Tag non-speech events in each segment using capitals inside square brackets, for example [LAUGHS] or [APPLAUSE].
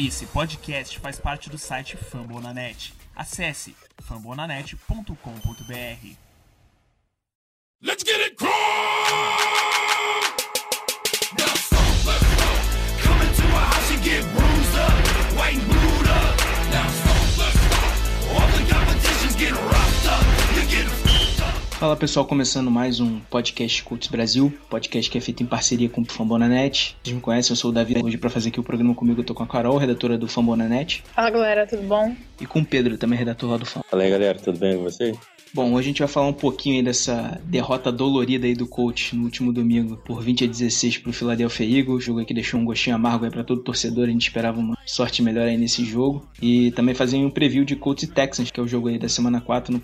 Esse podcast faz parte do site Fambonanet. Acesse fambonanet.com.br. Let's get it crunk! Now stomp, let's go. Come into a house and get bruised up, white and blued Fala pessoal, começando mais um podcast Cults Brasil, podcast que é feito em parceria com o Fambonanet. Vocês me conhecem, eu sou o Davi. Hoje para fazer aqui o programa comigo eu tô com a Carol, redatora do Fambonanet, Fala galera, tudo bom? e com o Pedro, também redator lá do Fam. Fala aí galera, tudo bem com vocês? Bom, hoje a gente vai falar um pouquinho aí dessa derrota dolorida aí do coach no último domingo por 20 a 16 pro Philadelphia Eagles, jogo que deixou um gostinho amargo aí pra todo torcedor, a gente esperava uma sorte melhor aí nesse jogo. E também fazer um preview de Colts e Texans, que é o jogo aí da semana 4 no.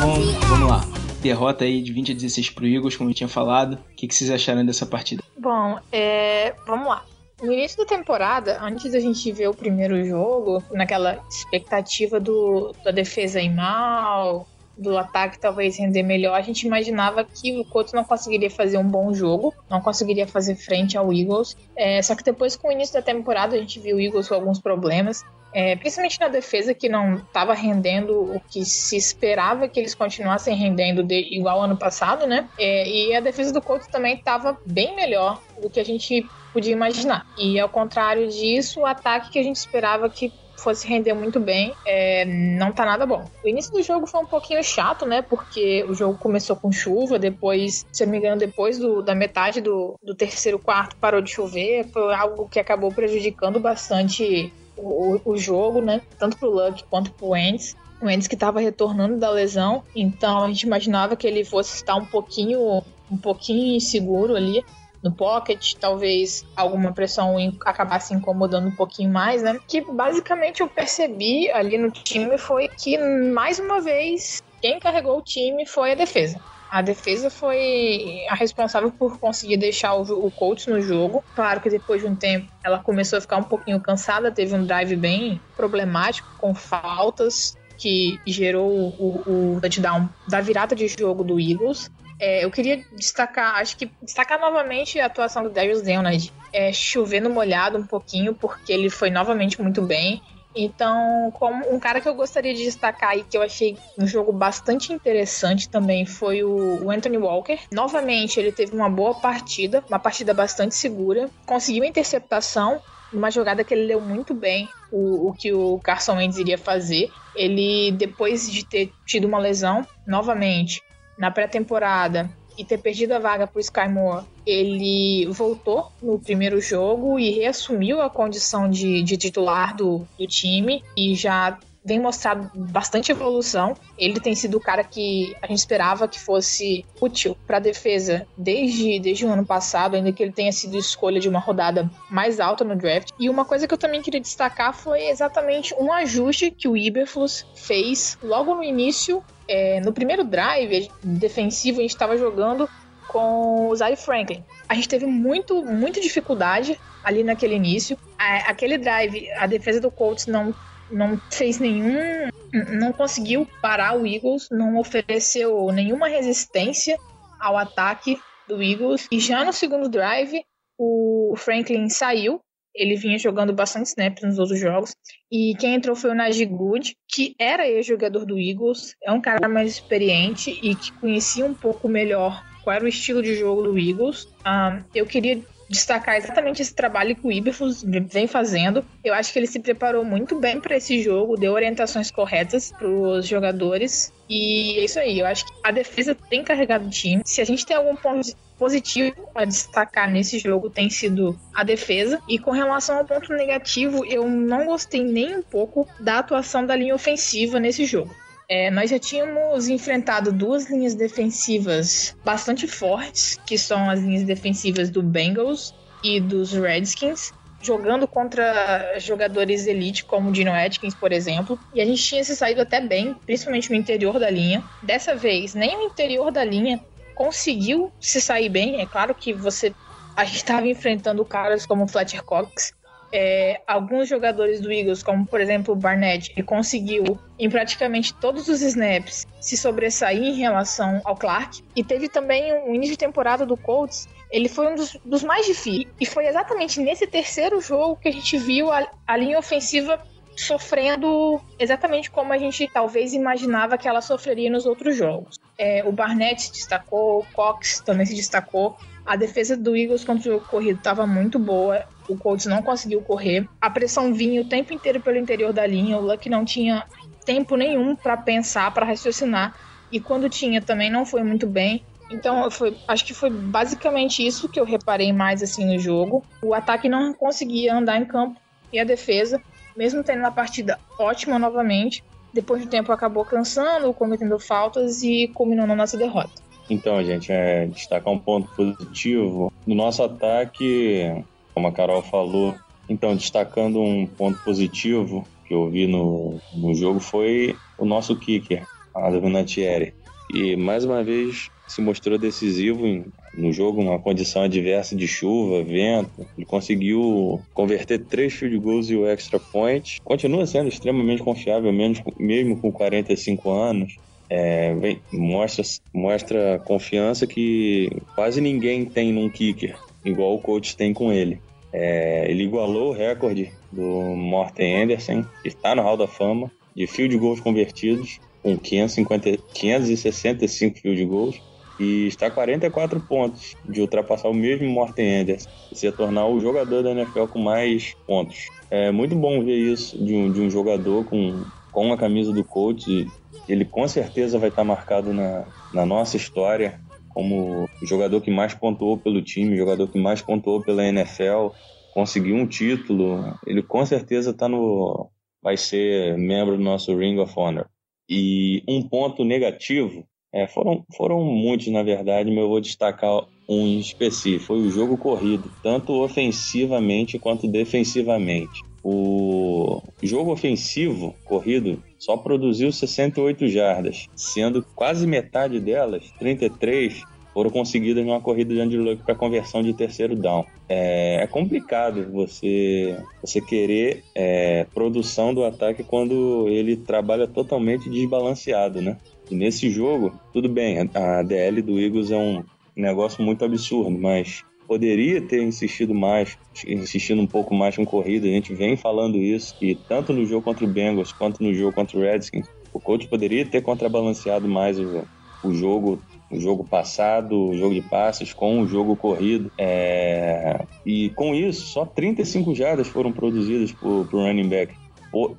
Bom, vamos lá. Derrota aí de 20 a 16 pro Eagles, como eu tinha falado. O que, que vocês acharam dessa partida? Bom, é, vamos lá. No início da temporada, antes da gente ver o primeiro jogo, naquela expectativa do, da defesa ir mal, do ataque talvez render melhor, a gente imaginava que o Couto não conseguiria fazer um bom jogo, não conseguiria fazer frente ao Eagles. É, só que depois, com o início da temporada, a gente viu o Eagles com alguns problemas. É, principalmente na defesa que não estava rendendo o que se esperava que eles continuassem rendendo de, igual ano passado, né? É, e a defesa do Colts também estava bem melhor do que a gente podia imaginar. E ao contrário disso, o ataque que a gente esperava que fosse render muito bem, é, não tá nada bom. O início do jogo foi um pouquinho chato, né? Porque o jogo começou com chuva, depois, se eu não me engano, depois do- da metade do, do terceiro quarto parou de chover, foi algo que acabou prejudicando bastante o, o jogo, né? Tanto pro Luck quanto pro Wentz. O Wentz que estava retornando da lesão, então a gente imaginava que ele fosse estar um pouquinho, um pouquinho inseguro ali no pocket, talvez alguma pressão acabasse incomodando um pouquinho mais, né? Que basicamente eu percebi ali no time foi que mais uma vez quem carregou o time foi a defesa. A defesa foi a responsável por conseguir deixar o, o Colts no jogo. Claro que depois de um tempo ela começou a ficar um pouquinho cansada, teve um drive bem problemático, com faltas, que gerou o, o touchdown da virada de jogo do Eagles. É, eu queria destacar, acho que destacar novamente a atuação do Darius Leonard. É, chovendo molhado um pouquinho, porque ele foi novamente muito bem. Então, como um cara que eu gostaria de destacar e que eu achei um jogo bastante interessante também foi o, Anthony Walker. Novamente, ele teve uma boa partida, uma partida bastante segura. Conseguiu a interceptação, uma jogada que ele leu muito bem o, o que o Carson Wentz iria fazer. Ele, depois de ter tido uma lesão, novamente, na pré-temporada, e ter perdido a vaga para o Sky Moore, ele voltou no primeiro jogo e reassumiu a condição de, de titular do, do time e já vem mostrando bastante evolução. Ele tem sido o cara que a gente esperava que fosse útil para a defesa desde, desde o ano passado, ainda que ele tenha sido escolha de uma rodada mais alta no draft. E uma coisa que eu também queria destacar foi exatamente um ajuste que o Iberflus fez logo no início é, no primeiro drive defensivo, a gente estava jogando com o Zay Franklin. A gente teve muito, muita dificuldade ali naquele início. A- aquele drive, a defesa do Colts não, não fez nenhum. Não conseguiu parar o Eagles, não ofereceu nenhuma resistência ao ataque do Eagles. E já no segundo drive, o Franklin saiu. Ele vinha jogando bastante snaps nos outros jogos. E quem entrou foi o Najee Good, que era ex-jogador do Eagles, é um cara mais experiente e que conhecia um pouco melhor qual era o estilo de jogo do Eagles. Ah, eu queria destacar exatamente esse trabalho que o Iberflus vem fazendo. Eu acho que ele se preparou muito bem para esse jogo, deu orientações corretas para os jogadores. E é isso aí, eu acho que a defesa tem carregado o time. Se a gente tem algum ponto positivo a destacar nesse jogo tem sido a defesa. E com relação ao ponto negativo, eu não gostei nem um pouco da atuação da linha ofensiva nesse jogo. É, nós já tínhamos enfrentado duas linhas defensivas bastante fortes, que são as linhas defensivas do Bengals e dos Redskins, jogando contra jogadores elite como o Dino Atkins, por exemplo, e a gente tinha se saído até bem, principalmente no interior da linha. Dessa vez, nem o interior da linha conseguiu se sair bem. É claro que você a gente estava enfrentando caras como Fletcher Cox, é, alguns jogadores do Eagles, como por exemplo o Barnett, ele conseguiu em praticamente todos os snaps se sobressair em relação ao Clark. E teve também um início de temporada do Colts ele foi um dos, dos, mais difíceis. E foi exatamente nesse terceiro jogo que a gente viu a, a linha ofensiva sofrendo exatamente como a gente talvez imaginava que ela sofreria nos outros jogos. É, o Barnett se destacou, o Cox também se destacou. A defesa do Eagles contra o jogo corrido estava muito boa. O Colts não conseguiu correr. A pressão vinha o tempo inteiro pelo interior da linha. O Luck não tinha tempo nenhum para pensar, para raciocinar. E quando tinha também não foi muito bem. Então, foi, acho que foi basicamente isso que eu reparei mais assim no jogo. O ataque não conseguia andar em campo e a defesa mesmo tendo uma partida ótima novamente, depois do tempo acabou cansando, cometendo faltas e culminou na nossa derrota. Então, gente, é destacar um ponto positivo. No nosso ataque, como a Carol falou, então, destacando um ponto positivo que eu vi no, no jogo foi o nosso kicker, a Vinatieri. E mais uma vez se mostrou decisivo em, no jogo, uma condição adversa de chuva, vento. Ele conseguiu converter três field goals e o extra point. Continua sendo extremamente confiável, mesmo, mesmo com 45 anos. É, mostra, mostra confiança que quase ninguém tem num kicker, igual o coach tem com ele. É, ele igualou o recorde do Morten Anderson, que está no Hall da Fama, de field goals convertidos, com 550, 565 field goals e está a 44 pontos de ultrapassar o mesmo Morten Anderson e se tornar o jogador da NFL com mais pontos. É muito bom ver isso de um, de um jogador com, com a camisa do coach. Ele com certeza vai estar marcado na, na nossa história como o jogador que mais pontuou pelo time, jogador que mais pontuou pela NFL, conseguiu um título. Ele com certeza está no vai ser membro do nosso Ring of Honor. E um ponto negativo é, foram, foram muitos, na verdade, mas eu vou destacar um específico. Foi o jogo corrido, tanto ofensivamente quanto defensivamente. O jogo ofensivo corrido só produziu 68 jardas, sendo quase metade delas, 33, foram conseguidas numa corrida de underlock para conversão de terceiro down. É, é, complicado você, você querer é, produção do ataque quando ele trabalha totalmente desbalanceado, né? E nesse jogo, tudo bem, a DL do Eagles é um negócio muito absurdo, mas poderia ter insistido mais, insistindo um pouco mais com corrida. A gente vem falando isso, e tanto no jogo contra o Bengals quanto no jogo contra o Redskins, o coach poderia ter contrabalanceado mais o, o jogo o jogo passado, o jogo de passes com o jogo corrido. É... E com isso, só 35 jardas foram produzidas por, por running back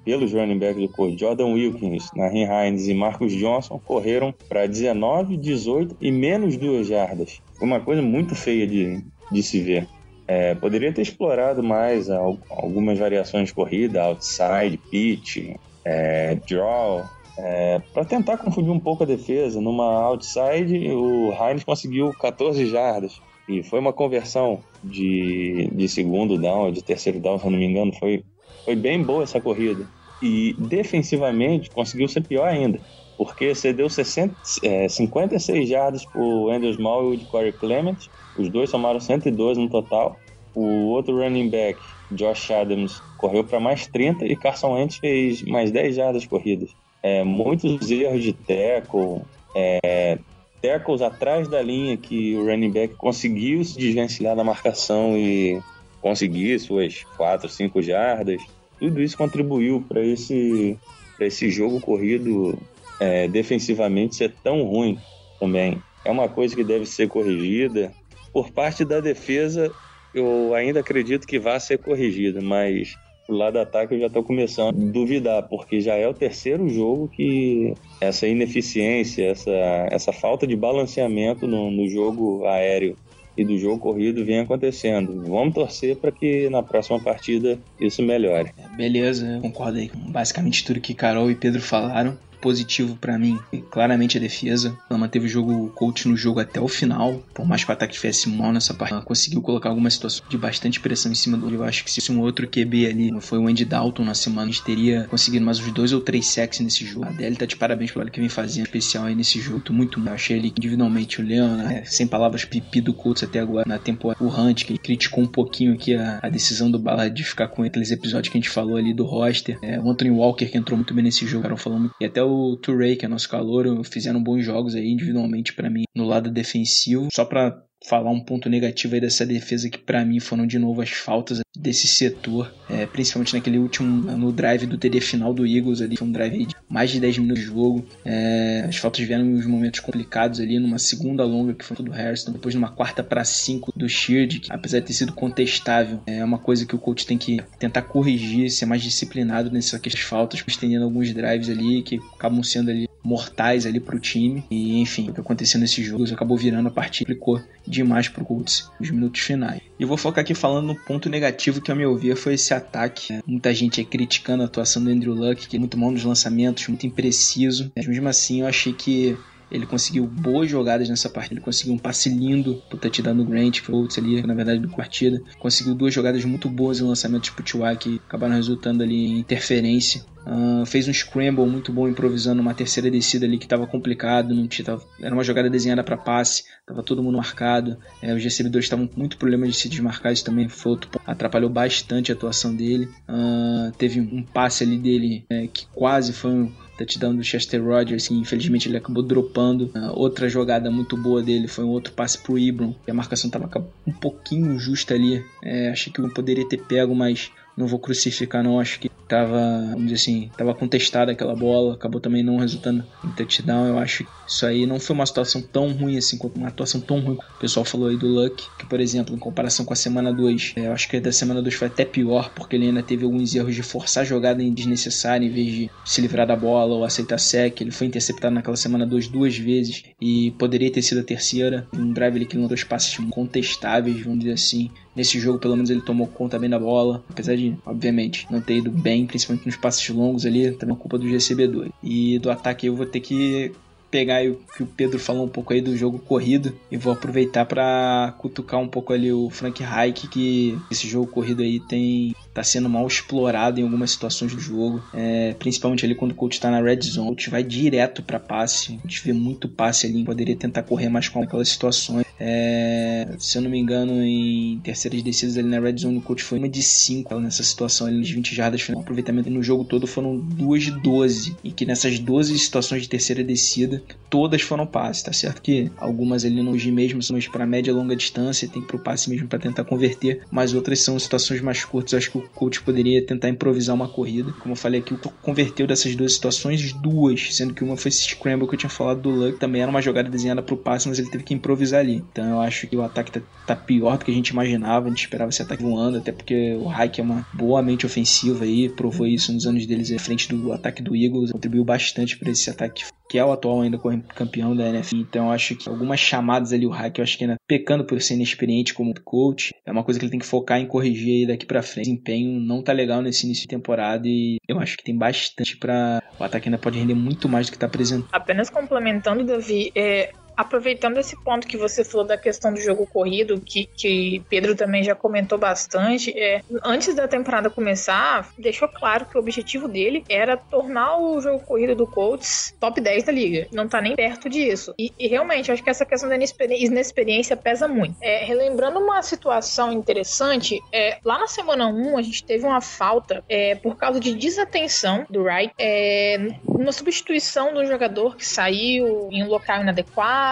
pelos running backs do corpo, Jordan Wilkins, Nahin Hines e Marcus Johnson correram para 19, 18 e menos duas jardas. Uma coisa muito feia de, de se ver. É, poderia ter explorado mais algumas variações de corrida, outside, pitch, é, draw, é, para tentar confundir um pouco a defesa. Numa outside, o Hines conseguiu 14 jardas. E foi uma conversão de, de segundo down, de terceiro down, se eu não me engano, foi foi bem boa essa corrida. E defensivamente conseguiu ser pior ainda, porque cedeu 60, é, 56 jardas o Andrew Small e o Corey Clement. Os dois somaram 112 no total. O outro running back, Josh Adams, correu para mais 30 e Carson Wentz fez mais 10 jardas corridas. É, muitos erros de tackle, é, tackles atrás da linha que o running back conseguiu se desvencilhar da marcação e conseguir suas 4, 5 jardas. Tudo isso contribuiu para esse, esse jogo corrido é, defensivamente ser tão ruim também. É uma coisa que deve ser corrigida. Por parte da defesa, eu ainda acredito que vai ser corrigida, mas do lado do ataque eu já estou começando a duvidar, porque já é o terceiro jogo que essa ineficiência, essa, essa falta de balanceamento no, no jogo aéreo e do jogo corrido vem acontecendo. Vamos torcer para que na próxima partida isso melhore. Beleza, concordo aí com basicamente tudo que Carol e Pedro falaram. Positivo pra mim, claramente a defesa. Ela manteve o jogo o coach no jogo até o final, por mais que o ataque tivesse mal nessa parte. Ela conseguiu colocar algumas situações de bastante pressão em cima do. Eu acho que se um outro QB ali foi o Andy Dalton na semana, a gente teria conseguido mais uns dois ou três sacks nesse jogo. A Adele tá de parabéns pelo que vem fazendo especial aí nesse jogo. Tô muito Eu achei ele individualmente o Leon, né? sem palavras, pipi do Colts até agora na temporada. O Hunt, que criticou um pouquinho aqui a, a decisão do Ballard de ficar com aqueles episódios que a gente falou ali do roster. É, o Anthony Walker, que entrou muito bem nesse jogo, cara, falando E até o Turray, que é nosso calor, fizeram bons jogos aí individualmente para mim no lado defensivo. Só para falar um ponto negativo aí dessa defesa que para mim foram de novo as faltas desse setor, é, principalmente naquele último no drive do TD final do Eagles ali, foi um drive de mais de 10 minutos de jogo. É, as faltas vieram em uns momentos complicados ali, numa segunda longa que foi do Harrison, depois numa quarta para 5 do Sheard, que apesar de ter sido contestável, é uma coisa que o coach tem que tentar corrigir, ser mais disciplinado nessas faltas, estendendo alguns drives ali que acabam sendo ali mortais ali pro time. E enfim, o que aconteceu nesse jogo acabou virando a partida, ficou demais pro Colts nos minutos finais. E vou focar aqui falando no ponto negativo que, ao meu ver, foi esse ataque. Muita gente aí criticando a atuação do Andrew Luck, que é muito mal nos lançamentos, muito impreciso. Mas mesmo assim, eu achei que ele conseguiu boas jogadas nessa partida. Ele conseguiu um passe lindo pro touchdown do Grant, que foi o ali, na verdade, do partida. Conseguiu duas jogadas muito boas em lançamentos pro Tua, que acabaram resultando ali em interferência. Uh, fez um scramble muito bom improvisando uma terceira descida ali que estava complicado, não tinha, tava, era uma jogada desenhada para passe, estava todo mundo marcado, é, os recebedores estavam com muito problema de se desmarcar, isso também foi outro atrapalhou bastante a atuação dele. Uh, teve um passe ali dele é, que quase foi um touchdown do Chester Rogers, que infelizmente ele acabou dropando. Uh, outra jogada muito boa dele foi um outro passe pro Ibron, e a marcação estava um pouquinho justa ali. É, achei que eu poderia ter pego, mas não vou crucificar não, acho que tava, vamos dizer assim, tava contestada aquela bola, acabou também não resultando em touchdown. Eu acho que isso aí não foi uma situação tão ruim assim, uma atuação tão ruim. O pessoal falou aí do Luck, que por exemplo, em comparação com a semana 2, é, eu acho que a da semana 2 foi até pior, porque ele ainda teve alguns erros de forçar a jogada em desnecessária em vez de se livrar da bola ou aceitar sec. Ele foi interceptado naquela semana 2 duas vezes e poderia ter sido a terceira. Um drive ele não dois passes contestáveis, vamos dizer assim. Nesse jogo, pelo menos, ele tomou conta bem da bola, apesar de, obviamente, não ter ido bem, principalmente nos passes longos ali, também é culpa do GCB2. E do ataque eu vou ter que pegar o que o Pedro falou um pouco aí do jogo corrido e vou aproveitar para cutucar um pouco ali o Frank Reich que esse jogo corrido aí tem tá sendo mal explorado em algumas situações do jogo, é, principalmente ali quando o coach tá na red zone, o coach vai direto para passe, a gente vê muito passe ali, poderia tentar correr mais com aquelas situações. É, se eu não me engano, em terceiras descidas ali na red zone, o coach foi uma de 5 nessa situação ali, nos 20 jardas, o aproveitamento no jogo todo foram duas de 12, e que nessas 12 situações de terceira descida, todas foram passe, tá certo? Que algumas ali no G mesmo são para média e longa distância, tem pro passe mesmo para tentar converter, mas outras são situações mais curtas, acho que o coach poderia tentar improvisar uma corrida. Como eu falei aqui, o converteu dessas duas situações, duas, sendo que uma foi esse scramble que eu tinha falado do Luck, também era uma jogada desenhada pro passe, mas ele teve que improvisar ali. Então eu acho que o ataque tá, tá pior do que a gente imaginava, a gente esperava esse ataque voando, até porque o Hike é uma boa mente ofensiva aí, provou isso nos anos deles à frente do ataque do Eagles, contribuiu bastante para esse ataque que é o atual ainda campeão da NFL. Então acho que algumas chamadas ali, o Hack, eu acho que ainda pecando por ser inexperiente como coach, é uma coisa que ele tem que focar em corrigir aí daqui para frente. O desempenho não tá legal nesse início de temporada e eu acho que tem bastante para o ataque ainda pode render muito mais do que tá apresentando. Apenas complementando, Davi, é, Aproveitando esse ponto que você falou da questão do jogo corrido, que, que Pedro também já comentou bastante, é, antes da temporada começar, deixou claro que o objetivo dele era tornar o jogo corrido do Colts top 10 da liga. Não tá nem perto disso. E, e realmente, acho que essa questão da inexperiência pesa muito. É, relembrando uma situação interessante, é, lá na semana 1 a gente teve uma falta é, por causa de desatenção do Wright, é, uma substituição do jogador que saiu em um local inadequado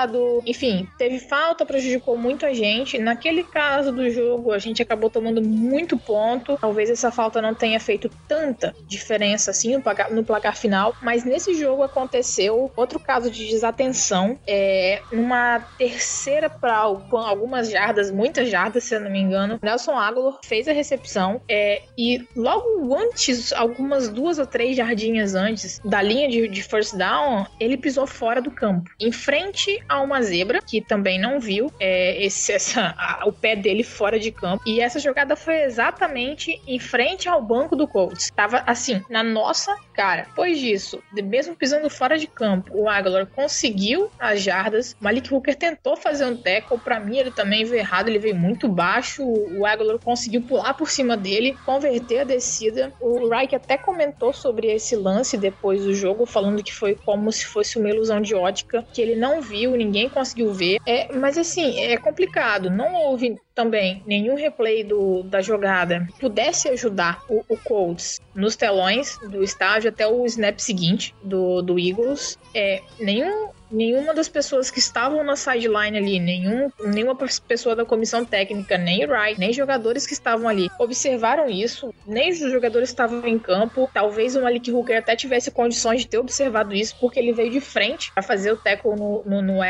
enfim, teve falta, prejudicou muito a gente. Naquele caso do jogo, a gente acabou tomando muito ponto. Talvez essa falta não tenha feito tanta diferença assim no placar, no placar final, mas nesse jogo aconteceu outro caso de desatenção. É, numa terceira para algumas jardas, muitas jardas, se eu não me engano, Nelson Aguilar fez a recepção é, e logo antes, algumas duas ou três jardinhas antes da linha de, de first down, ele pisou fora do campo, em frente a uma zebra, que também não viu é, esse, [LAUGHS] essa, a- o pé dele fora de campo. E essa jogada foi exatamente em frente ao banco do Colts. Tava assim, na nossa cara. Depois disso, mesmo pisando fora de campo, o Aguilar conseguiu as jardas. Malik Hooker tentou fazer um tackle. Pra mim, ele também veio errado. Ele veio muito baixo. O Aguilar conseguiu pular por cima dele, converter a descida. O Reich até comentou sobre esse lance depois do jogo, falando que foi como se fosse uma ilusão de ótica, que ele não viu, ninguém conseguiu ver. É, mas assim, é complicado. Não houve também nenhum replay do, da jogada que pudesse ajudar o, o Colts nos telões do estádio até o snap seguinte do, do Eagles. É, nenhum, nenhuma das pessoas que estavam na sideline ali, nenhum, nenhuma pessoa da comissão técnica, nem o Wright, nem jogadores que estavam ali observaram isso, nem os jogadores estavam em campo. Talvez o Malik Hooker até tivesse condições de ter observado isso, porque ele veio de frente para fazer o tackle no, no, no.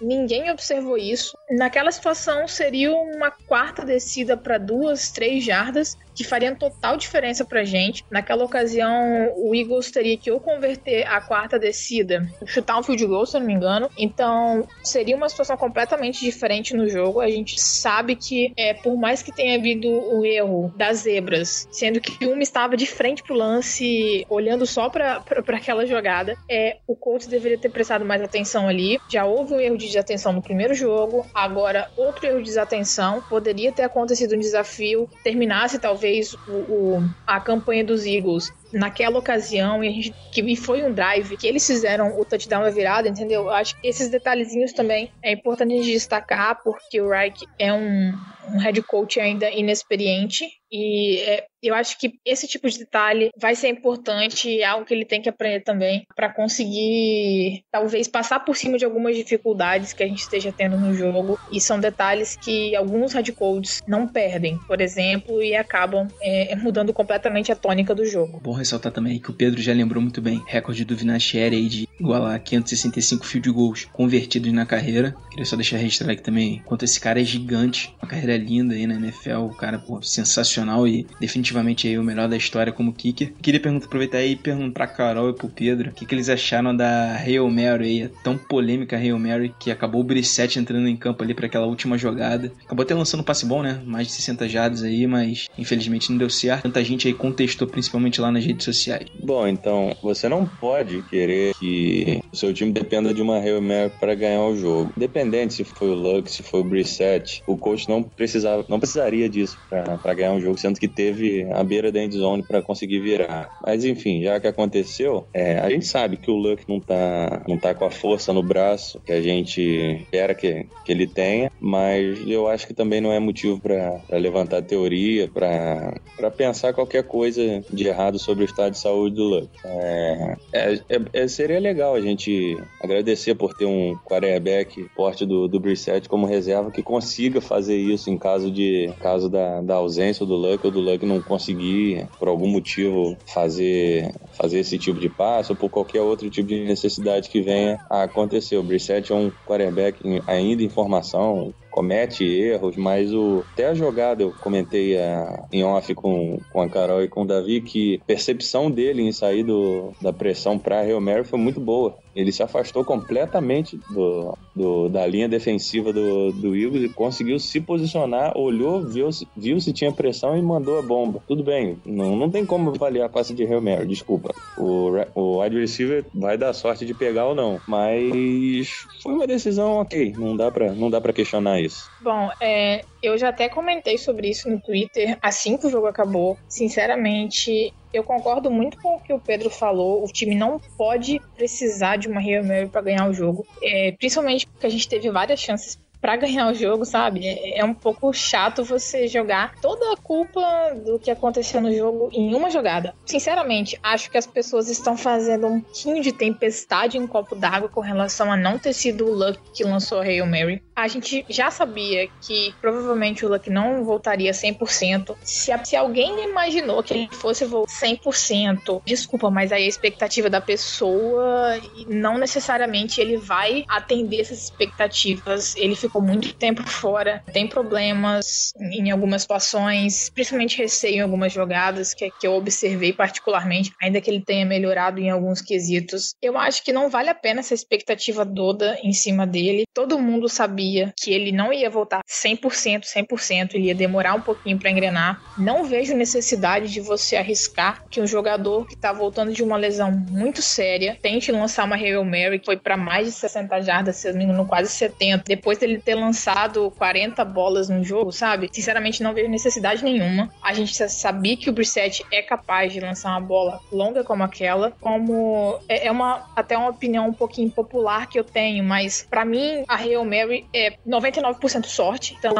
Ninguém observou isso. Naquela situação, seria uma quarta descida para duas, três jardas, que faria total diferença pra gente. Naquela ocasião, o Eagles teria que ou converter a quarta descida, chutar um field goal, se eu não me engano. Então, seria uma situação completamente diferente no jogo. A gente sabe que, é, por mais que tenha havido o erro das zebras, sendo que uma estava de frente pro lance, olhando só pra, pra, pra aquela jogada, é, o Colts deveria ter prestado mais atenção ali. Já houve um erro de desatenção no primeiro jogo, agora outro erro de desatenção. Poderia ter acontecido um desafio, terminasse talvez o, o- a campanha dos Eagles naquela ocasião e, a gente, que, foi um drive que eles fizeram o touchdown da virada, entendeu? Eu acho que esses detalhezinhos também é importante a gente destacar porque o Reich é um, um head coach ainda inexperiente e é, eu acho que esse tipo de detalhe vai ser importante e é algo que ele tem que aprender também para conseguir talvez passar por cima de algumas dificuldades que a gente esteja tendo no jogo e são detalhes que alguns head coaches não perdem, por exemplo, e acabam é, mudando completamente a tônica do jogo. Bom ressaltar também que o Pedro já lembrou muito bem. Recorde do Vinatieri aí de igualar 565 field goals convertidos na carreira. Queria só deixar registrado aqui também quanto esse cara é gigante. Uma carreira linda aí na NFL. O cara, pô, sensacional e definitivamente aí o melhor da história como kicker. Queria perguntar, aproveitar aí e perguntar pra Carol e pro Pedro o que, que eles acharam da Hail Mary aí, a tão polêmica Hail Mary, que acabou o Brissette entrando em campo ali pra aquela última jogada. Acabou até lançando um passe bom, né? Mais de 60 jardas aí, mas infelizmente não deu certo. Tanta gente aí contestou, principalmente lá nas redes sociais. Bom, então, você não pode querer que o seu time dependa de uma Hail Mary para ganhar o jogo. Independente se foi o Luck, se foi o Brissett, o coach não precisava, não precisaria disso para ganhar um jogo, sendo que teve a beira da end zone para conseguir virar. Mas enfim, já que aconteceu, é, a gente sabe que o Luck não tá, não tá com a força no braço que a gente espera que, que ele tenha, mas eu acho que também não é motivo para levantar teoria, para pensar qualquer coisa de errado sobre o estado de saúde do Luck. É, é- é- seria legal a gente agradecer por ter um quarterback forte do, do Brissett como reserva que consiga fazer isso em caso de caso da, da ausência do Luck ou do Luck não conseguir por algum motivo fazer fazer esse tipo de passe ou por qualquer outro tipo de necessidade que venha a acontecer. O Brissett é um quarterback ainda em formação, comete erros, mas o até a jogada eu comentei a, em off com, com a Carol e com o Davi que a percepção dele em sair do, da pressão para Real Mary foi muito boa. Ele se afastou completamente do, do- da linha defensiva do, do Eagles e conseguiu se posicionar, olhou, viu, viu se tinha pressão e mandou a bomba. Tudo bem, não, não tem como avaliar a passe de Real Mary, desculpa. O, o wide receiver vai dar sorte de pegar ou não, mas foi uma decisão ok, não dá pra, não dá pra questionar isso. Bom, é, eu já até comentei sobre isso no Twitter assim que o jogo acabou. Sinceramente, eu concordo muito com o que o Pedro falou. O time não pode precisar de uma Hail Mary para ganhar o jogo. É, principalmente porque a gente teve várias chances para ganhar o jogo, sabe? É, é um pouco chato você jogar toda a culpa do que aconteceu no jogo em uma jogada. Sinceramente, acho que as pessoas estão fazendo um pouquinho de tempestade em um copo d'água com relação a não ter sido o Luck que lançou a Hail Mary. A gente já sabia que provavelmente o Luck não voltaria 100%. Se, se alguém imaginou que ele fosse voltar 100%, desculpa, mas aí a expectativa da pessoa não necessariamente ele vai atender essas expectativas. Ele ficou ficou muito tempo fora, tem problemas em algumas situações, principalmente receio em algumas jogadas que, que eu observei particularmente, ainda que ele tenha melhorado em alguns quesitos. Eu acho que não vale a pena essa expectativa toda em cima dele. Todo mundo sabia que ele não ia voltar 100%, 100%, ele ia demorar um pouquinho para engrenar. Não vejo necessidade de você arriscar que um jogador que tá voltando de uma lesão muito séria tente lançar uma Hail Mary que foi para mais de 60 jardas, se não quase 70, depois dele ter lançado 40 bolas no jogo, sabe? Sinceramente, não vejo necessidade nenhuma. A gente sabia que o Brissett é capaz de lançar uma bola longa como aquela, como é, é uma até uma opinião um pouquinho popular que eu tenho, mas para mim a Hail Mary é 99% sorte. Então,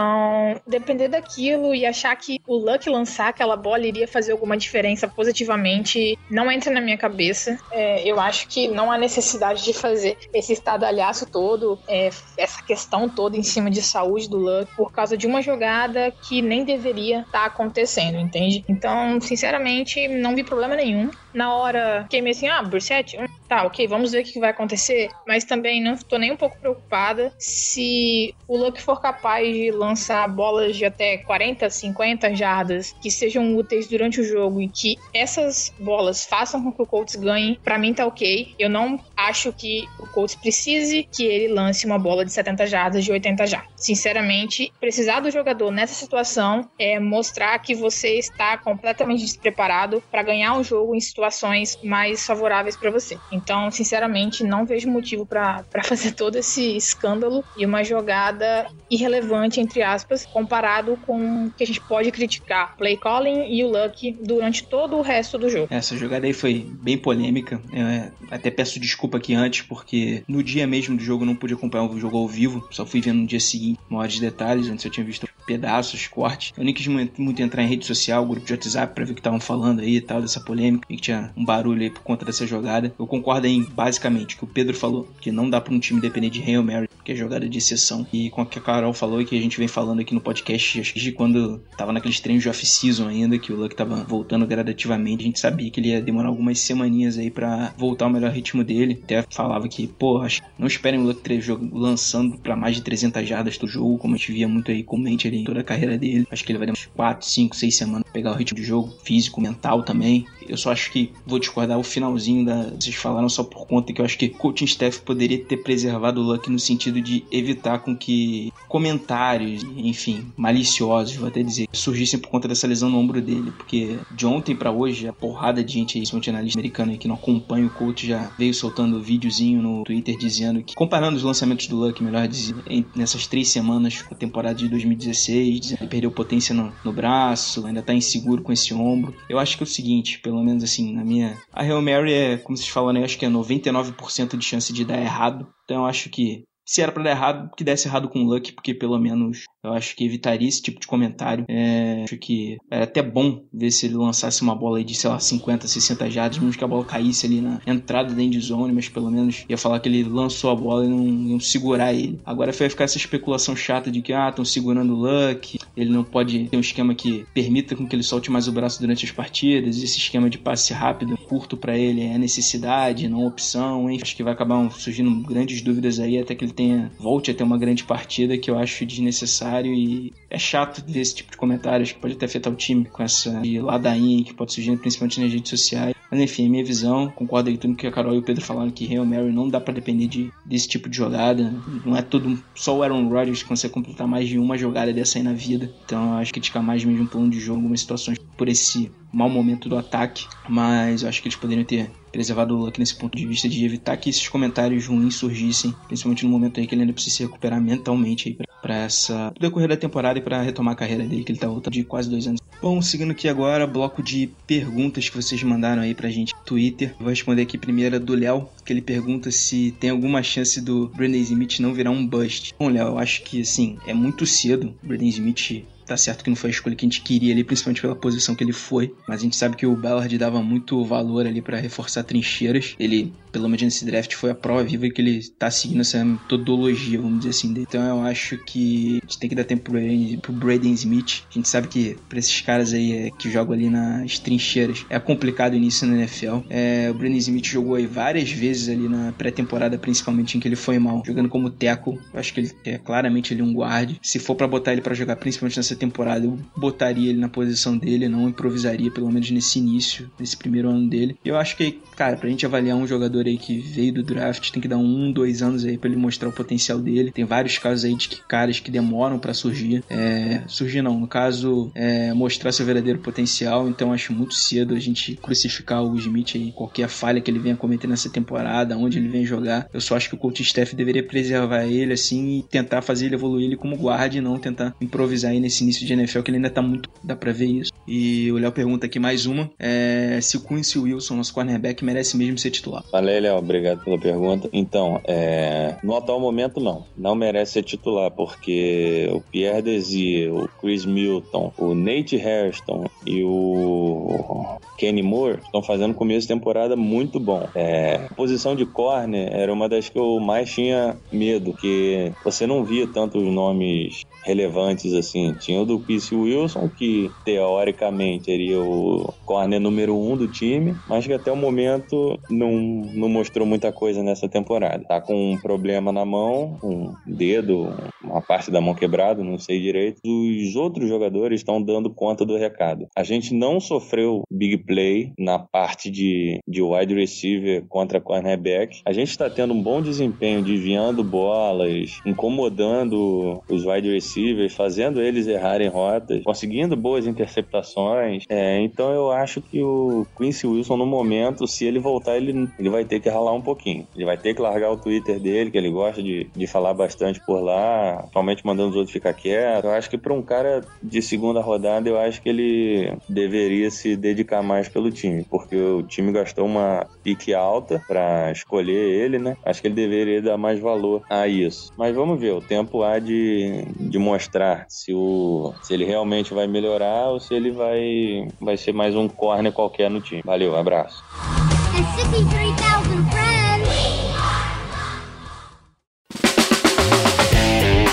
depender daquilo e achar que o Luck lançar aquela bola iria fazer alguma diferença positivamente, não entra na minha cabeça. É, eu acho que não há necessidade de fazer esse estadalhaço todo, é, essa questão toda em cima de saúde do Luck por causa de uma jogada que nem deveria estar tá acontecendo, entende? Então, sinceramente, não vi problema nenhum. Na hora, fiquei meio assim, ah, Brissette, hum, tá, ok, vamos ver o que vai acontecer. Mas também não estou nem um pouco preocupada se o Luck for capaz de lançar bolas de até 40, 50 jardas que sejam úteis durante o jogo e que essas bolas façam com que o Colts ganhe, para mim tá ok. Eu não acho que o Colts precise que ele lance uma bola de 70 jardas, de 80 jardas. Sinceramente, precisar do jogador nessa situação é mostrar que você está completamente despreparado para ganhar um jogo em situações mais favoráveis para você. Então, sinceramente, não vejo motivo para fazer todo esse escândalo e uma jogada irrelevante, entre aspas, comparado com o que a gente pode criticar play calling e o Luck durante todo o resto do jogo. Essa jogada aí foi bem polêmica. Eu é, até peço desculpa aqui antes, porque no dia mesmo do jogo eu não pude acompanhar o jogo ao vivo, só fui vendo no dia seguinte maiores detalhes, antes eu tinha visto pedaços, cortes. Eu nem quis muito, entrar em rede social, grupo de WhatsApp, pra ver o que estavam falando aí e tal, dessa polêmica, e que tinha um barulho aí por conta dessa jogada. Eu concordo em basicamente o que o Pedro falou, que não dá pra um time depender de Hail Mary, que é jogada de exceção, e com o que a Carol falou e que a gente vem falando aqui no podcast, acho que de quando tava naqueles treinos de off-season ainda, que o Luck tava voltando gradativamente, a gente sabia que ele ia demorar algumas semaninhas aí para voltar ao melhor ritmo dele. Até falava que, acho, não esperem o Luck lançando para mais de 300 jardas do jogo, como a gente via muito aí comente ali em toda a carreira dele. Acho que ele vai demorar 4, 5, 6 semanas pra pegar o ritmo de jogo, físico, mental também. Eu só acho que vou discordar o finalzinho da. Vocês falaram só por conta que eu acho que coaching staff poderia ter preservado o Luck no sentido de evitar com que comentários, enfim, maliciosos, vou até dizer, surgissem por conta dessa lesão no ombro dele. Porque de ontem para hoje, a porrada de gente aí, principalmente analista americano aí que não acompanha o coach, já veio soltando videozinho no Twitter dizendo que, comparando os lançamentos do Luck, melhor dizer, nessas três semanas a temporada de 2016, dizendo que perdeu potência no, no braço, ainda tá inseguro com esse ombro. Eu acho que é o seguinte, pelo menos assim, na minha. A Hail Mary é, como vocês falam, né? Acho que é 99% de chance de dar errado. Então eu acho que se era para dar errado, que desse errado com o Luck, porque pelo menos eu acho que evitaria esse tipo de comentário. É, acho que era até bom ver se ele lançasse uma bola de, sei lá, 50, 60 jardas, mesmo que a bola caísse ali na entrada da end zone, mas pelo menos ia falar que ele lançou a bola e não iam segurar ele. Agora vai ficar essa especulação chata de que, ah, estão segurando o Luck, ele não pode ter um esquema que permita com que ele solte mais o braço durante as partidas, esse esquema de passe rápido, curto para ele é necessidade, não opção, hein? Acho que vai acabar surgindo grandes dúvidas aí até que ele tenha, volte a ter uma grande partida que eu acho desnecessário e é chato ver esse tipo de comentários que pode até afetar o time com essa ladainha que pode surgir principalmente nas redes sociais. Mas enfim, minha visão, concordo aí tudo que a Carol e o Pedro falaram que Real Mary não dá para depender de, desse tipo de jogada. Não é todo só o Aaron Rodgers que consegue completar mais de uma jogada dessa aí na vida. Então eu acho que criticar mais mesmo um plano de jogo, algumas situações por esse mau momento do ataque. Mas eu acho que eles poderiam ter preservado o Luck nesse ponto de vista de evitar que esses comentários ruins surgissem, principalmente no momento aí que ele ainda precisa se recuperar mentalmente aí para essa decorrer da temporada e para retomar a carreira dele, que ele tá voltando de quase dois anos. Bom, seguindo aqui agora, bloco de perguntas que vocês mandaram aí pra gente no Twitter. Vou responder aqui primeiro do Léo, que ele pergunta se tem alguma chance do Brandon Smith não virar um bust. Bom, Léo, eu acho que assim, é muito cedo. O Brandon Smith Tá certo que não foi a escolha que a gente queria ali, principalmente pela posição que ele foi. Mas a gente sabe que o Ballard dava muito valor ali para reforçar trincheiras. Ele pelo menos nesse draft, foi a prova viva que ele tá seguindo essa metodologia, vamos dizer assim. Então eu acho que a gente tem que dar tempo pro Braden, Smith. A gente sabe que pra esses caras aí é, que jogam ali nas trincheiras é complicado o início na NFL. É, o Braden Smith jogou aí várias vezes ali na pré-temporada, principalmente em que ele foi mal, jogando como tackle. Eu acho que ele é claramente ele um guard. Se for para botar ele para jogar, principalmente nessa temporada, eu botaria ele na posição dele, não improvisaria, pelo menos nesse início, nesse primeiro ano dele. Eu acho que, cara, pra gente avaliar um jogador aí que veio do draft, tem que dar um, dois anos aí para ele mostrar o potencial dele. Tem vários casos aí de que caras que demoram para surgir. É, surgir não, no caso, é, mostrar seu verdadeiro potencial. Então acho muito cedo a gente crucificar o Smith aí, qualquer falha que ele venha cometer nessa temporada, onde ele vem jogar. Eu só acho que o coach staff deveria preservar ele assim e tentar fazer ele evoluir ele como guarda e não tentar improvisar aí nesse início de NFL que ele ainda tá muito, dá pra ver isso. E o Léo pergunta aqui mais uma, é, se o Quincy Wilson, nosso cornerback, merece mesmo ser titular. Valeu, Léo, obrigado pela pergunta. Então, é, no atual momento não, não merece ser titular porque o Pierre Desir, o Chris Milton, o Nate Hairston e o Kenny Moore estão fazendo começo de temporada muito bom. É, a posição de corner era uma das que eu mais tinha medo, que você não via tantos nomes relevantes assim. Tinha o do Quincy Wilson, que teoricamente seria o corner número um do time, mas que até o momento não, não mostrou muita coisa nessa temporada. Tá com um problema na mão, um dedo, uma parte da mão quebrada, não sei direito. Os outros jogadores estão dando conta do recado. A gente não sofreu big play na parte de, de wide receiver contra cornerback. A gente está tendo um bom desempenho desviando bolas, incomodando os wide receivers, fazendo eles errarem rotas, conseguindo boas interceptações. É, então eu acho que o Quincy Wilson, no momento, se ele voltar, ele, ele vai ter que ralar um pouquinho. Ele vai ter que largar o Twitter dele, que ele gosta de, de falar bastante por lá, atualmente mandando os outros ficar quietos. Eu acho que para um cara de segunda rodada, eu acho que ele deveria se dedicar mais pelo time, porque o time gastou uma pique alta para escolher ele, né? Acho que ele deveria dar mais valor a isso. Mas vamos ver, o tempo há de, de mostrar se, o, se ele realmente vai melhorar ou se ele vai, vai ser mais um corner qualquer no time. Valeu, abraço.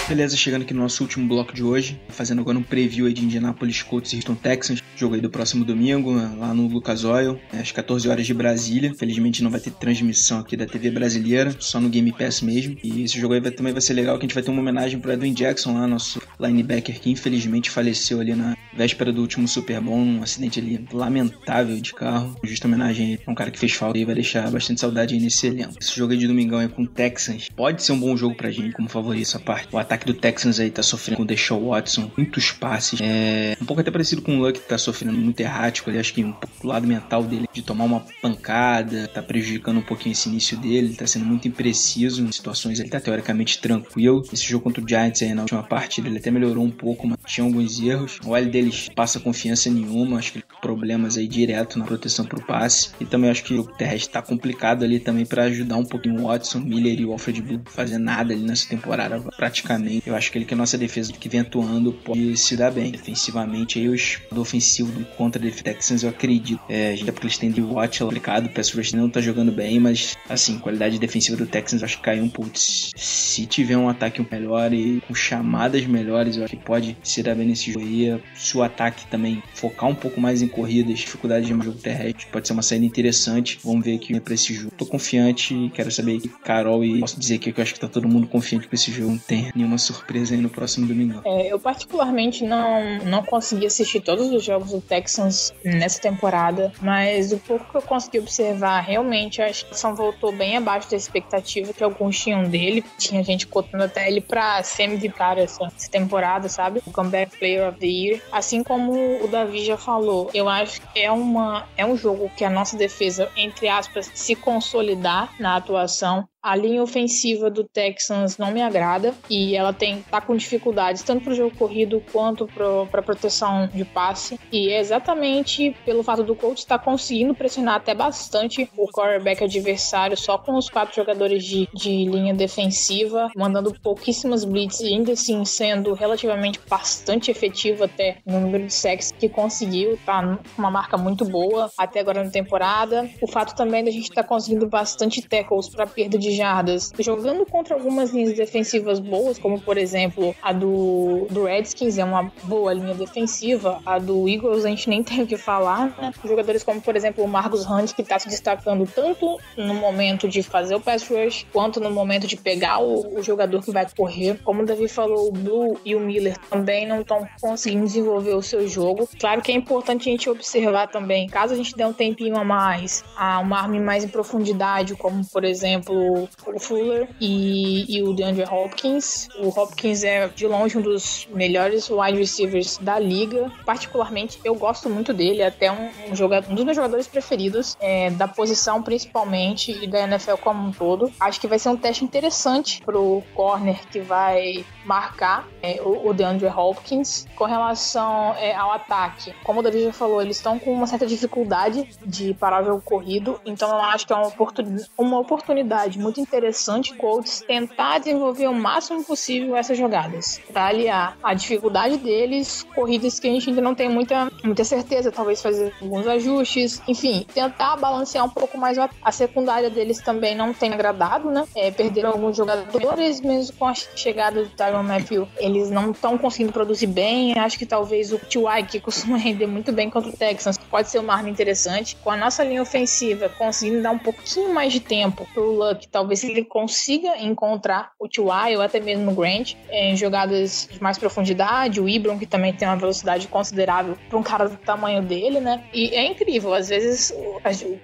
Beleza, chegando aqui no nosso último bloco de hoje, fazendo agora um preview de Indianapolis Colts e Houston Texans, jogo aí do próximo domingo, lá no Lucas Oil, às 14 horas de Brasília. Felizmente não vai ter transmissão aqui da TV brasileira, só no Game Pass mesmo. E esse jogo aí vai, também vai ser legal, que a gente vai ter uma homenagem pro Edwin Jackson lá, nosso linebacker que infelizmente faleceu ali na véspera do último Super Bowl, num acidente ali lamentável de carro. Justa homenagem a um cara que fez falta e vai deixar bastante saudade aí nesse elenco. Esse jogo aí de domingão é com o Texans. Pode ser um bom jogo pra gente, como favorito essa parte. O ataque do Texans aí tá sofrendo com o Deshaun Watson, muitos passes. É um pouco até parecido com o Luck, que tá sofrendo muito errático ali. Acho que um pouco do lado mental dele de tomar uma pancada, tá prejudicando um pouquinho esse início dele. Ele tá sendo muito impreciso em situações. Ele tá teoricamente tranquilo. Esse jogo contra o Giants aí na última partida, ele até melhorou um pouco, mas tinha alguns erros. O L passa confiança nenhuma. Acho que problemas aí direto na proteção pro passe. E também acho que o terrestre tá complicado ali também para ajudar um pouquinho o Watson, Miller e o Alfred Blue fazer nada ali nessa temporada praticamente. Eu acho que ele que a nossa defesa que vem atuando pode se dar bem. Defensivamente aí os do ofensivo do contra the Texans eu acredito. É, a gente é porque eles têm de watch aplicado, o pass rush não tá jogando bem, mas assim, qualidade defensiva do Texans acho que caiu um pouco. Se tiver um ataque melhor e com chamadas melhores, eu acho que pode se dar bem nesse jogo aí. O ataque também focar um pouco mais em corridas, dificuldade de jogo terrestre, pode ser uma saída interessante. Vamos ver aqui pra esse jogo. Tô confiante, quero saber que Carol e posso dizer aqui que eu acho que tá todo mundo confiante com esse jogo. Não tem nenhuma surpresa aí no próximo domingo. É, eu particularmente não, não consegui assistir todos os jogos do Texans nessa temporada, mas o pouco que eu consegui observar, realmente a situação voltou bem abaixo da expectativa que alguns tinham dele. Tinha gente cotando até ele pra MVP essa, temporada, sabe? O Comeback Player of the Year. Assim como o Davi já falou, eu acho que é, uma, é um jogo que a nossa defesa, entre aspas, se consolidar na atuação A linha ofensiva do Texans não me agrada e ela tem tá com dificuldades tanto para o jogo corrido quanto para proteção de passe. E é exatamente pelo fato do coach estar conseguindo pressionar até bastante o quarterback adversário só com os quatro jogadores de, de linha defensiva, mandando pouquíssimas blitz e ainda assim sendo relativamente bastante efetivo até no número de sacks que conseguiu, tá uma marca muito boa até agora na temporada. O fato também da gente estar tá conseguindo bastante tackles para perda de jardas, jogando contra algumas linhas defensivas boas, como por exemplo a do, do Redskins, é uma boa linha defensiva, a do Eagles a gente nem [LAUGHS] tem o que falar, né? Jogadores como por exemplo o Marcus Hunt, que está se destacando tanto no momento de fazer o pass rush, quanto no momento de pegar o, o jogador que vai correr. Como o Davi falou, o Blue e o Miller também não estão conseguindo desenvolver o seu jogo. Claro que é importante a gente observar também, caso a gente dê um tempinho a mais, a uma arma mais em profundidade, como por exemplo o Fuller e, e o DeAndre Hopkins. O Hopkins é de longe um dos melhores wide receivers da liga. Particularmente, eu gosto muito dele, é até um, um, jogador, um dos meus jogadores preferidos é, da posição principalmente e da NFL como um todo. Acho que vai ser um teste interessante pro corner que vai marcar é, o, o DeAndre Hopkins. Com relação é, ao ataque, como o David já falou, eles estão com uma certa dificuldade de parar o jogo corrido, então eu acho que é uma, oportun uma oportunidade muito interessante Colts tentar desenvolver o máximo possível essas jogadas, para aliar a dificuldade deles, corridas que a gente ainda não tem muita, muita certeza, talvez fazer alguns ajustes, enfim, tentar balancear um pouco mais a, secundária deles também não tem agradado, né? É, perderam alguns jogadores, mesmo com a chegada do Tyron Matthew, eles não estão conseguindo produzir bem. Acho que talvez o T.Y., que costuma [LAUGHS] render muito bem contra o Texans, pode ser uma arma interessante. Com a nossa linha ofensiva conseguindo dar um pouquinho mais de tempo pro Luck, talvez ele consiga encontrar o T.Y. ou até mesmo o Grant em jogadas de mais profundidade. O Ibram, que também tem uma velocidade considerável para um cara do tamanho dele, né? E é incrível, às vezes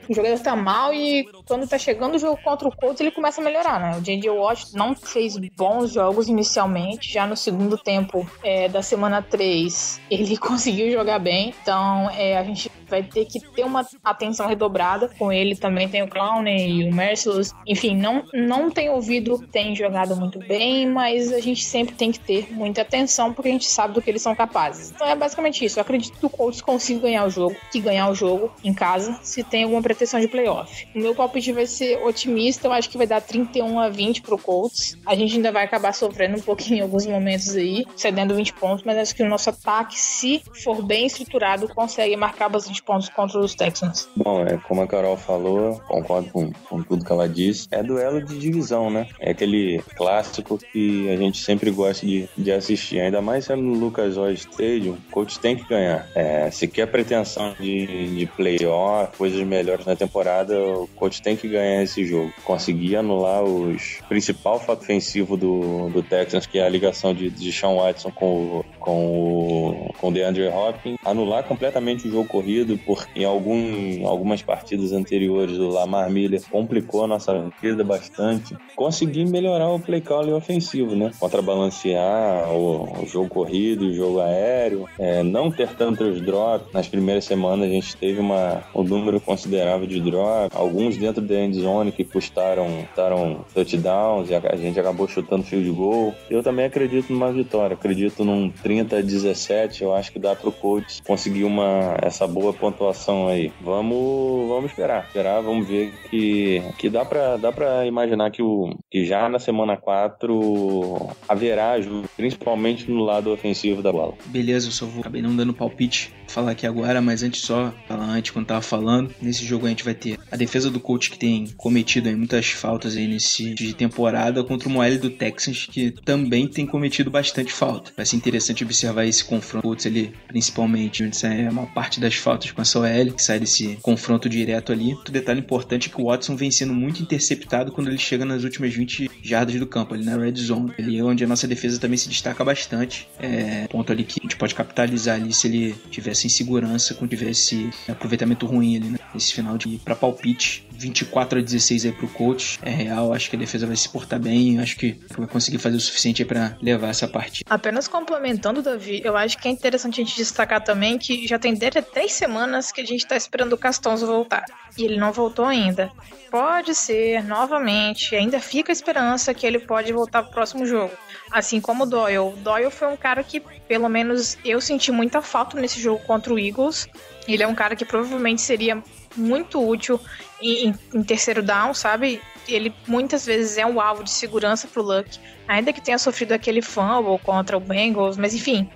o jogador tá mal e quando tá chegando o jogo contra o Colts ele começa a melhorar, né? O J.J. Watt não fez bons jogos inicialmente, já no segundo tempo é, da semana 3 ele [LAUGHS] conseguiu jogar bem, então é, a gente vai ter que ter uma atenção redobrada com ele. Também tem o Clowney e o Merciless. Enfim, não, não tem ouvido, tem jogado muito bem, mas a gente sempre tem que ter muita atenção porque a gente sabe do que eles são capazes. Então é basicamente isso. Eu acredito que o Colts consiga ganhar o jogo, que ganhar o jogo em casa, se tem alguma pretensão de playoff. O meu palpite vai ser otimista, eu acho que vai dar 31 a 20 pro Colts. A gente ainda vai acabar sofrendo um pouquinho em alguns momentos aí, cedendo 20 pontos, mas acho que o nosso ataque, se for bem estruturado, consegue marcar bastante pontos contra os Texans. Bom, é como a Carol falou, concordo com, com tudo que ela disse. É duelo de divisão, né? É aquele clássico que a gente sempre gosta de, de assistir. Ainda mais sendo no Lucas Oil Stadium, o coach tem que ganhar. É, se quer pretensão de, de playoff, coisas melhores na temporada, o coach tem que ganhar esse jogo. Conseguir anular os principal fato ofensivo do, do Texans, que é a ligação de, de Sean Watson com com o, com o DeAndre Hopkins, anular completamente o jogo corrido, porque em algum, algumas partidas anteriores o Lamar Miller complicou a nossa vida bastante. Conseguir melhorar o play call ofensivo, né? Contrabalancear o, o jogo corrido, o jogo aéreo, é, não ter tantos drops. Nas primeiras semanas a gente teve uma, um número considerável de drops, alguns dentro da end zone que custaram, custaram touchdowns e a, a gente acabou chutando field goal. Eu também acredito numa vitória, acredito num 30 a 17, eu acho que dá pro coach conseguir uma, essa boa pontuação aí. Vamos, vamos esperar. Esperar, vamos ver que, que dá para dá pra imaginar que, o, que já na semana 4 haverá principalmente no lado ofensivo da bola. Beleza, eu só vou acabei não dando palpite falar aqui agora, mas antes só falar antes quando tava falando, nesse jogo a gente vai ter a defesa do coach que tem cometido aí muitas faltas aí nesse de temporada contra o Moelle do Texans que também tem cometido bastante falta. Vai ser interessante observar esse confronto, ele principalmente, onde é uma parte das faltas com essa OL, que sai desse confronto direto ali. Outro detalhe importante é que o Watson vem sendo muito interceptado quando ele chega nas últimas 20 jardas do campo, ali na red zone. Ali é onde a nossa defesa também se destaca bastante. É ponto ali que a gente pode capitalizar ali se ele tivesse em segurança, quando tivesse aproveitamento ruim ali, né? Esse final de para palpite 24 a 16 aí pro coach. É real, acho que a defesa vai se portar bem, acho que vai conseguir fazer o suficiente pra levar essa partida. Apenas complementando, Davi, eu acho que é interessante a gente destacar também que já tem desde três semanas que a gente tá esperando o Castonzo voltar. E ele não voltou ainda. Pode ser, novamente, ainda fica a esperança que ele pode voltar pro próximo jogo. Assim como o Doyle. Doyle foi um cara que, pelo menos, eu senti muita falta nesse jogo contra o Eagles. Ele é um cara que provavelmente seria muito útil em, em- terceiro down, sabe? Ele muitas vezes é um alvo de segurança pro Luck, ainda que tenha sofrido aquele fumble contra o Bengals, mas enfim.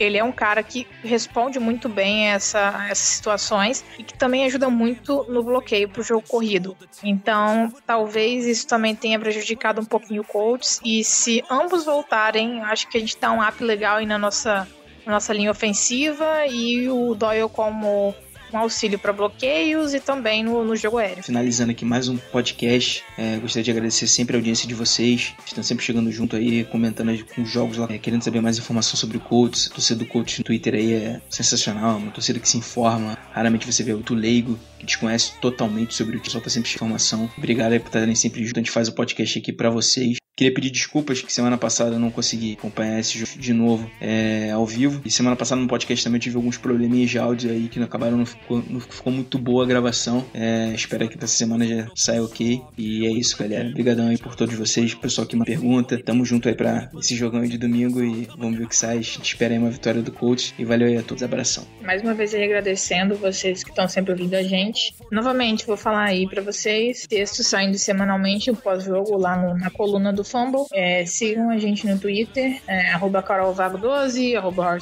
Ele é um cara que responde muito bem a essa, essas situações e que também ajuda muito no bloqueio pro jogo corrido. Então, talvez isso também tenha prejudicado um pouquinho o Colts. E se ambos voltarem, acho que a gente dá um up legal aí na nossa, na nossa linha ofensiva e o Doyle como um auxílio para bloqueios e também no, no jogo aéreo. Finalizando aqui mais um podcast, é, gostaria de agradecer sempre a audiência de vocês, estão sempre chegando junto aí, comentando com os jogos lá, é, querendo saber mais informação sobre o coach. A torcida do coach no Twitter aí é sensacional, uma torcida que se informa. Raramente você vê outro leigo que desconhece totalmente sobre o que só tá sempre informação. Obrigado aí por estarem sempre junto, a gente faz o podcast aqui pra vocês. Queria pedir desculpas que semana passada eu não consegui acompanhar esse jogo de novo é, ao vivo. E semana passada no podcast também tive alguns probleminhas de áudio aí que acabaram, não ficou, não ficou muito boa a gravação. É, espero que essa semana já saia ok. E é isso, galera. Obrigadão aí por todos vocês, pessoal que me pergunta. Tamo junto aí pra esse jogão de domingo e vamos ver o que sai. A gente espera aí uma vitória do coach. E valeu aí a todos. Abração. Mais uma vez aí agradecendo vocês que estão sempre ouvindo a gente. Novamente, vou falar aí pra vocês, texto saindo semanalmente, o pós-jogo lá no- na coluna do Fumble. É, sigam a gente no Twitter, é, arroba carolvago12, arroba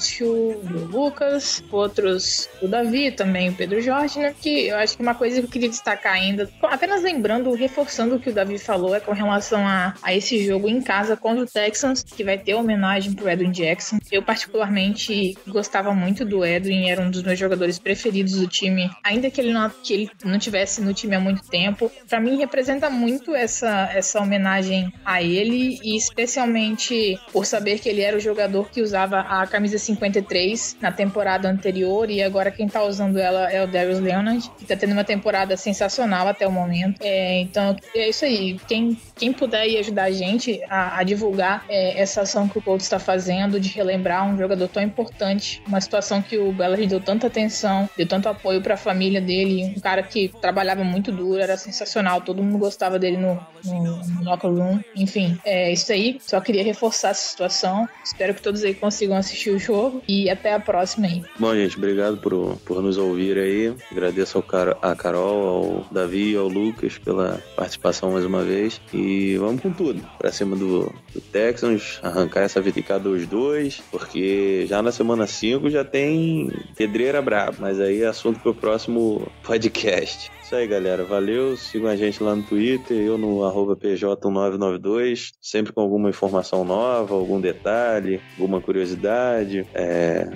do Lucas, outros do Davi, também o Pedro Jorge, né? Que eu acho que uma coisa que eu queria destacar ainda, apenas lembrando, reforçando o que o Davi falou, é com relação a, a esse jogo em casa contra o Texans, que vai ter homenagem pro Edwin Jackson. Eu, particularmente, gostava muito do Edwin, era um dos meus jogadores preferidos do time, ainda que ele não, que ele não tivesse no time há muito tempo. Pra mim, representa muito essa, essa homenagem a ele, e especialmente por saber que ele era o jogador que usava a camisa 53 na temporada anterior, e agora quem tá usando ela é o Darius Leonard, que tá tendo uma temporada sensacional até o momento. É, então, é isso aí. Quem, quem puder ir ajudar a gente a, a divulgar é, essa ação que o Colts está fazendo de relembrar um jogador tão importante, uma situação que o Bellary deu tanta atenção, deu tanto apoio para a família dele, um cara que trabalhava muito duro, era sensacional, todo mundo gostava dele no, no, no locker room. Enfim, enfim, é isso aí. Só queria reforçar essa situação. Espero que todos aí consigam assistir o jogo e até a próxima aí. Bom, gente, obrigado por, por nos ouvir aí. Agradeço ao Car a Carol, ao Davi, ao Lucas pela participação mais uma vez. E vamos com tudo pra cima do, do Texans, arrancar essa vitória dos dois, porque já na semana 5 já tem pedreira brava. Mas aí é assunto pro próximo podcast. Isso aí, galera. Valeu. Sigam a gente lá no Twitter, eu no PJ1992 sempre com alguma informação nova, algum detalhe, alguma curiosidade. É,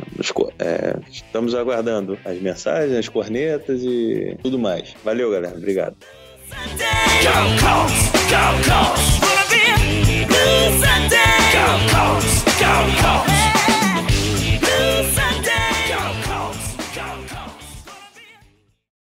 é, estamos aguardando as mensagens, as cornetas e tudo mais. Valeu, galera. Obrigado. Go,